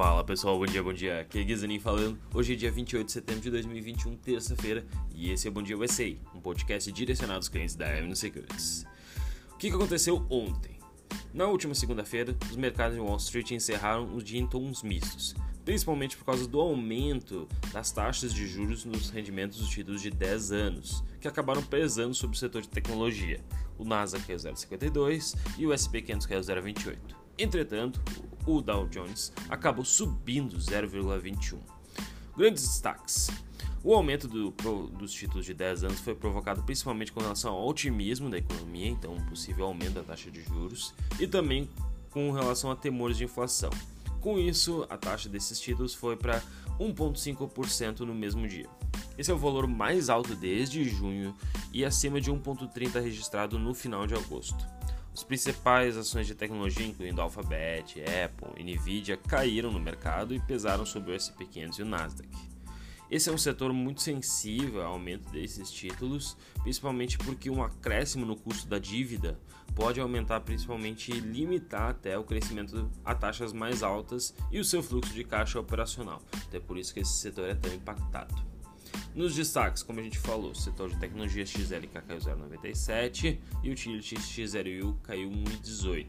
Fala pessoal, bom dia, bom dia. Aqui é Guizanin falando. Hoje é dia 28 de setembro de 2021, terça-feira, e esse é Bom Dia USA, um podcast direcionado aos clientes da Avenue Securities. O que aconteceu ontem? Na última segunda-feira, os mercados de Wall Street encerraram os dia em tons mistos, principalmente por causa do aumento das taxas de juros nos rendimentos dos títulos de 10 anos, que acabaram pesando sobre o setor de tecnologia. O Nasdaq caiu 0,52 e o SP 500 caiu 0,28. Entretanto, o Dow Jones acabou subindo 0,21. Grandes destaques. O aumento do, dos títulos de 10 anos foi provocado principalmente com relação ao otimismo da economia, então um possível aumento da taxa de juros, e também com relação a temores de inflação. Com isso, a taxa desses títulos foi para 1,5% no mesmo dia. Esse é o valor mais alto desde junho e acima de 1,30 registrado no final de agosto. As principais ações de tecnologia, incluindo Alphabet, Apple e Nvidia, caíram no mercado e pesaram sobre o S&P 500 e o Nasdaq. Esse é um setor muito sensível ao aumento desses títulos, principalmente porque um acréscimo no custo da dívida pode aumentar, principalmente limitar até o crescimento a taxas mais altas e o seu fluxo de caixa operacional. Então é por isso que esse setor é tão impactado. Nos destaques, como a gente falou, o setor de tecnologia XLK caiu 0,97 e o Utilities XLU caiu 1,18.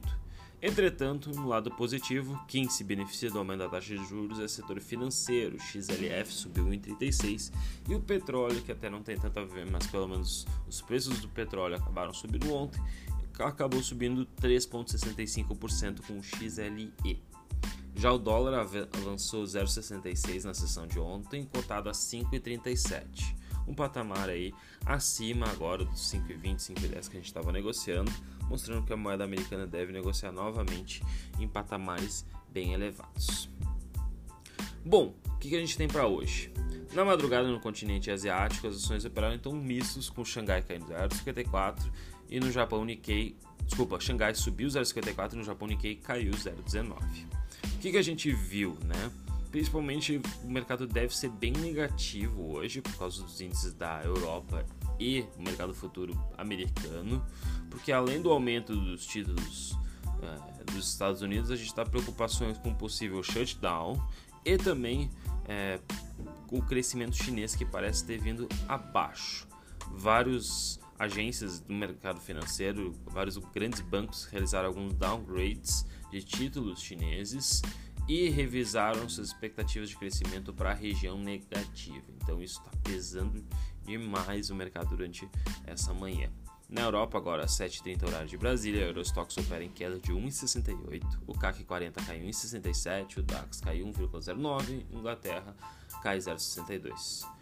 Entretanto, no lado positivo, quem se beneficia do aumento da taxa de juros é o setor financeiro, XLF subiu 1,36 e o petróleo, que até não tem tanto a ver, mas pelo menos os preços do petróleo acabaram subindo ontem, acabou subindo 3,65% com o XLE. Já o dólar avançou 0,66 na sessão de ontem, cotado a 5,37. Um patamar aí acima agora dos 5,20, 5,10 que a gente estava negociando, mostrando que a moeda americana deve negociar novamente em patamares bem elevados. Bom, o que, a gente tem para hoje? Na madrugada no continente asiático, as ações operaram então mistos, com Xangai caindo 0,54 e no Japão Nikkei, desculpa, Xangai subiu 0,54 e no Japão Nikkei caiu 0,19 que, que a gente viu, né? Principalmente o mercado deve ser bem negativo hoje por causa dos índices da Europa e o mercado futuro americano, porque além do aumento dos títulos é, dos Estados Unidos, a gente está preocupações com possível shutdown e também é, com o crescimento chinês que parece ter vindo abaixo. Vários agências do mercado financeiro, vários grandes bancos realizaram alguns downgrades de títulos chineses e revisaram suas expectativas de crescimento para a região negativa. Então isso está pesando demais o mercado durante essa manhã. Na Europa, agora às 7h30 horário de Brasília, a Eurostox opera em queda de 1,68, o CAC 40 caiu 1,67, o DAX caiu 1,09, Inglaterra cai 0,62.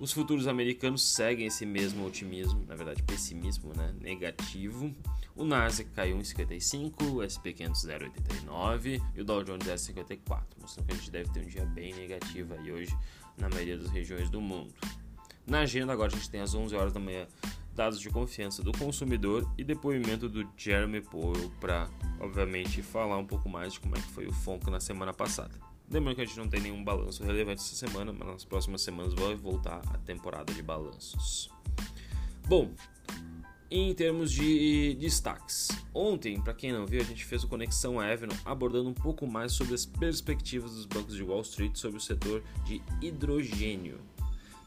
Os futuros americanos seguem esse mesmo otimismo, na verdade pessimismo, né, negativo. O Nasdaq caiu 1,55, o SP 500 0,89 e o Dow Jones 0,54, mostrando que a gente deve ter um dia bem negativo aí hoje na maioria das regiões do mundo. Na agenda agora a gente tem às 11 horas da manhã dados de confiança do consumidor e depoimento do Jeremy Powell para, obviamente, falar um pouco mais de como é que foi o FONC na semana passada. Lembrando que a gente não tem nenhum balanço relevante essa semana, mas nas próximas semanas vai voltar a temporada de balanços. Bom, em termos de destaques, ontem, para quem não viu, a gente fez o Conexão Avenue abordando um pouco mais sobre as perspectivas dos bancos de Wall Street sobre o setor de hidrogênio.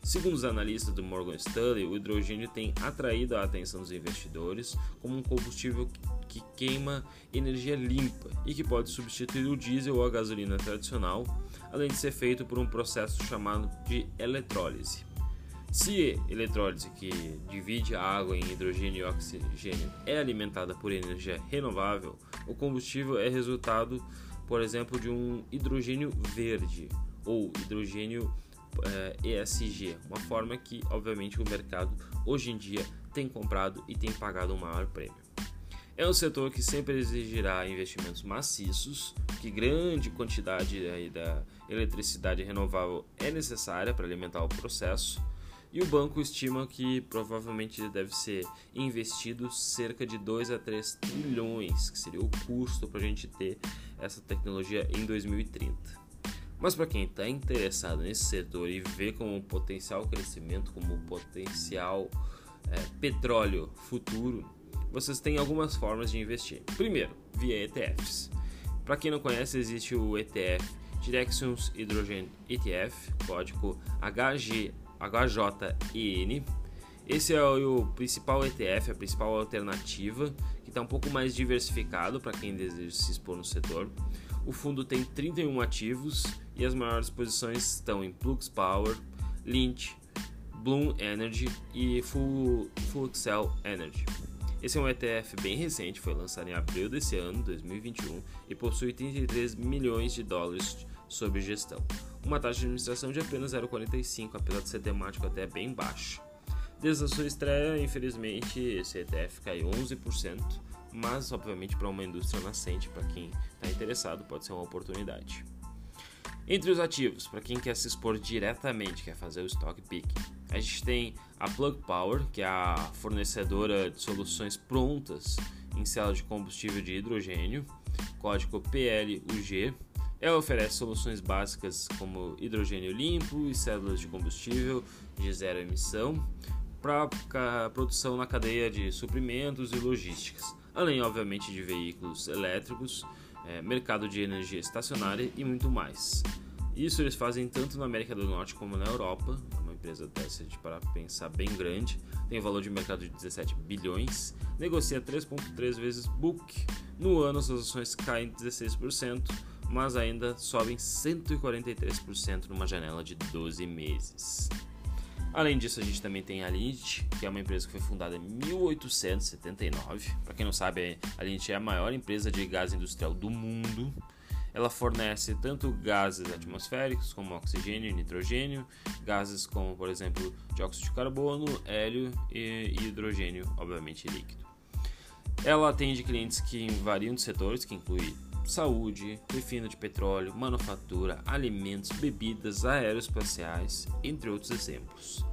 Segundo os analistas do Morgan Stanley, o hidrogênio tem atraído a atenção dos investidores como um combustível que queima energia limpa e que pode substituir o diesel ou a gasolina tradicional, além de ser feito por um processo chamado de eletrólise. Se a eletrólise, que divide a água em hidrogênio e oxigênio, é alimentada por energia renovável, o combustível é resultado, por exemplo, de um hidrogênio verde ou hidrogênio é, ESG, uma forma que, obviamente, o mercado hoje em dia tem comprado e tem pagado um maior prêmio. É um setor que sempre exigirá investimentos maciços, que grande quantidade aí da eletricidade renovável é necessária para alimentar o processo, e o banco estima que provavelmente deve ser investido cerca de 2 a 3 trilhões, que seria o custo para a gente ter essa tecnologia em 2030. Mas para quem está interessado nesse setor e vê como potencial crescimento, como potencial é, petróleo futuro, vocês têm algumas formas de investir. Primeiro, via ETFs. Para quem não conhece, existe o ETF Directions Hydrogen ETF, código HG, HJEN. Esse é o principal ETF, a principal alternativa, que está um pouco mais diversificado para quem deseja se expor no setor. O fundo tem 31 ativos e as maiores posições estão em Plux Power, Lynch, Bloom Energy e Full, Excel Energy. Esse é um ETF bem recente, foi lançado em abril desse ano, 2021, e possui 33 milhões de dólares sob gestão. Uma taxa de administração de apenas 0,45, apesar de ser temático até bem baixo. Desde a sua estreia, infelizmente, esse ETF caiu 11%, mas obviamente para uma indústria nascente, para quem está interessado, pode ser uma oportunidade. Entre os ativos, para quem quer se expor diretamente, quer fazer o stock picking, a gente tem a Plug Power, que é a fornecedora de soluções prontas em célula de combustível de hidrogênio, código PLUG. Ela oferece soluções básicas como hidrogênio limpo e células de combustível de zero emissão para produção na cadeia de suprimentos e logísticas, além, obviamente, de veículos elétricos, é, mercado de energia estacionária e muito mais. Isso eles fazem tanto na América do Norte como na Europa. É uma empresa dessa de para pensar bem grande, tem um valor de mercado de 17 bilhões, negocia 3.3 vezes book. No ano as ações caem 16%, mas ainda sobem 143% numa janela de 12 meses. Além disso, a gente também tem a Lindt, que é uma empresa que foi fundada em 1879. Para quem não sabe, a Lindt é a maior empresa de gás industrial do mundo. Ela fornece tanto gases atmosféricos como oxigênio e nitrogênio, gases como, por exemplo, dióxido de carbono, hélio e hidrogênio, obviamente líquido. Ela atende clientes que variam de setores, que inclui saúde, refino de petróleo, manufatura, alimentos, bebidas, aeroespaciais, entre outros exemplos.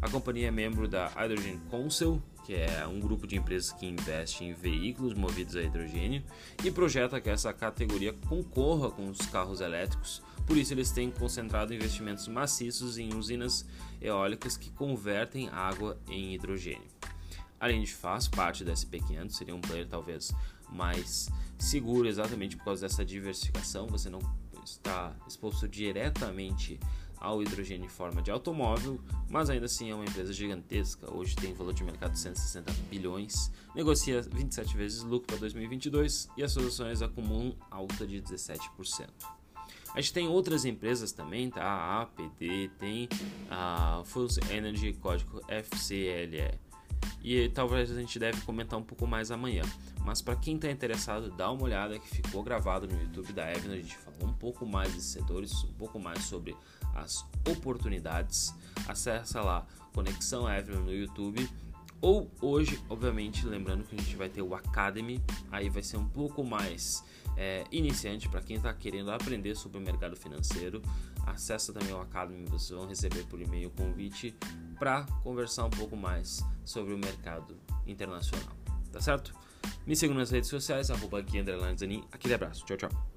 A companhia é membro da Hydrogen Council, que é um grupo de empresas que investe em veículos movidos a hidrogênio e projeta que essa categoria concorra com os carros elétricos. Por isso, eles têm concentrado investimentos maciços em usinas eólicas que convertem água em hidrogênio. Além de faz parte da SP500, seria um player talvez mais seguro exatamente por causa dessa diversificação. Você não está exposto diretamente ao hidrogênio em forma de automóvel, mas ainda assim é uma empresa gigantesca. Hoje tem valor de mercado de 160 bilhões, negocia 27 vezes lucro para 2022 e as suas ações acumulam alta de 17%. A gente tem outras empresas também, tá? A APD, tem a Full Energy, código FCLE. E talvez a gente deve comentar um pouco mais amanhã. Mas para quem está interessado, dá uma olhada que ficou gravado no YouTube da Evan. A gente falou um pouco mais desses setores, um pouco mais sobre as oportunidades. Acesse lá Conexão Evan no YouTube. Ou hoje, obviamente, lembrando que a gente vai ter o Academy, aí vai ser um pouco mais é, iniciante para quem está querendo aprender sobre o mercado financeiro. Acesse também o Academy, vocês vão receber por e-mail o convite para conversar um pouco mais sobre o mercado internacional. Tá certo? Me sigam nas redes sociais, arroba aqui, Aquele abraço. Tchau, tchau.